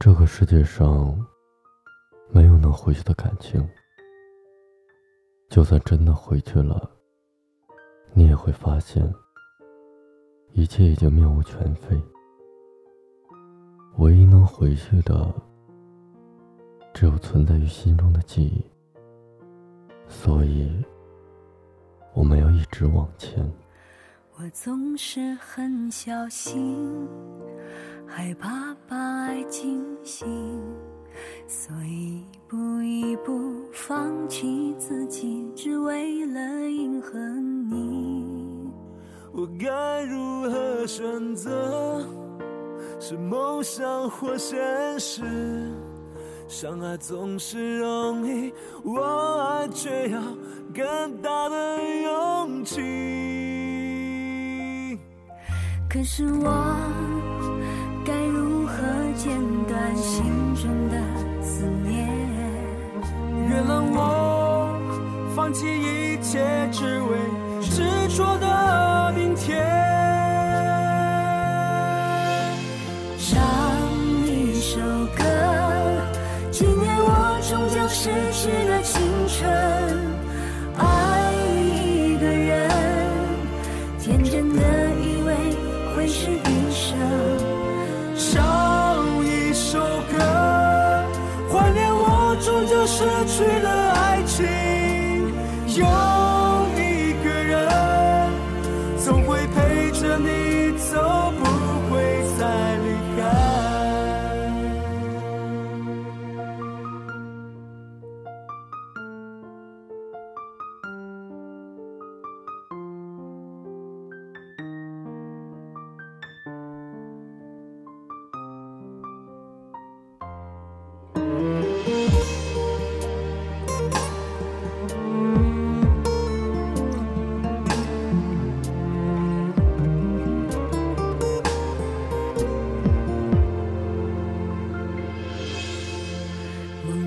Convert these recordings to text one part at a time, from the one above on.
这个世界上没有能回去的感情，就算真的回去了，你也会发现一切已经面目全非。唯一能回去的，只有存在于心中的记忆。所以，我们要一直往前。我总是很小心，害怕把爱惊醒，所以一步一步放弃自己，只为了迎合你。我该如何选择？是梦想或现实？相爱总是容易，我爱却要更大的勇气。可是我剪断心中的思念？原谅我，放弃一切，只为执着的明天。唱一首歌，纪念我终将逝去的青春。爱一个人，天真的以为。会是一生，失去了爱情。有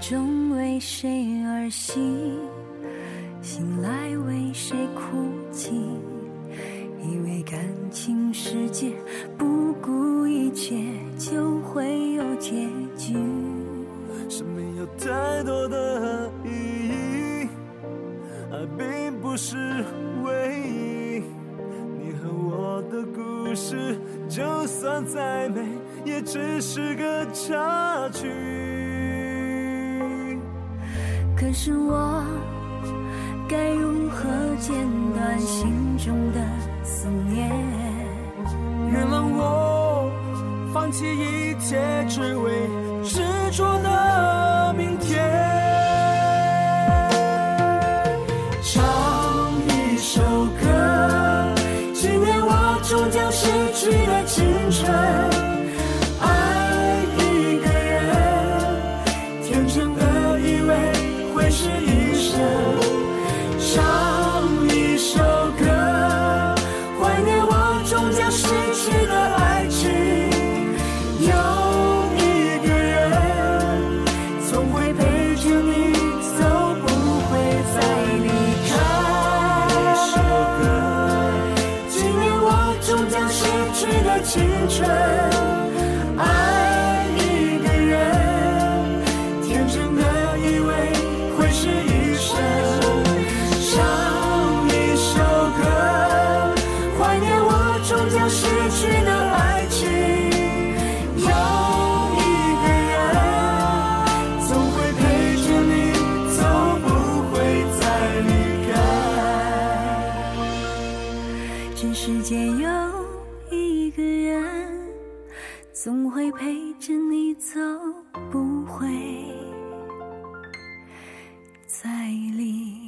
终为谁而醒，醒来为谁哭泣？以为感情世界不顾一切就会有结局。生命有太多的意义，爱并不是唯一。你和我的故事，就算再美，也只是个插曲。可是我该如何剪断心中的思念？原谅我，放弃一切，只为执着的明天。青春，爱一个人，天真的以为会是一生。唱一首歌，怀念我终将逝去的爱情。有一个人，总会陪着你走，不会再离开。这世界有。总会陪着你走不会再离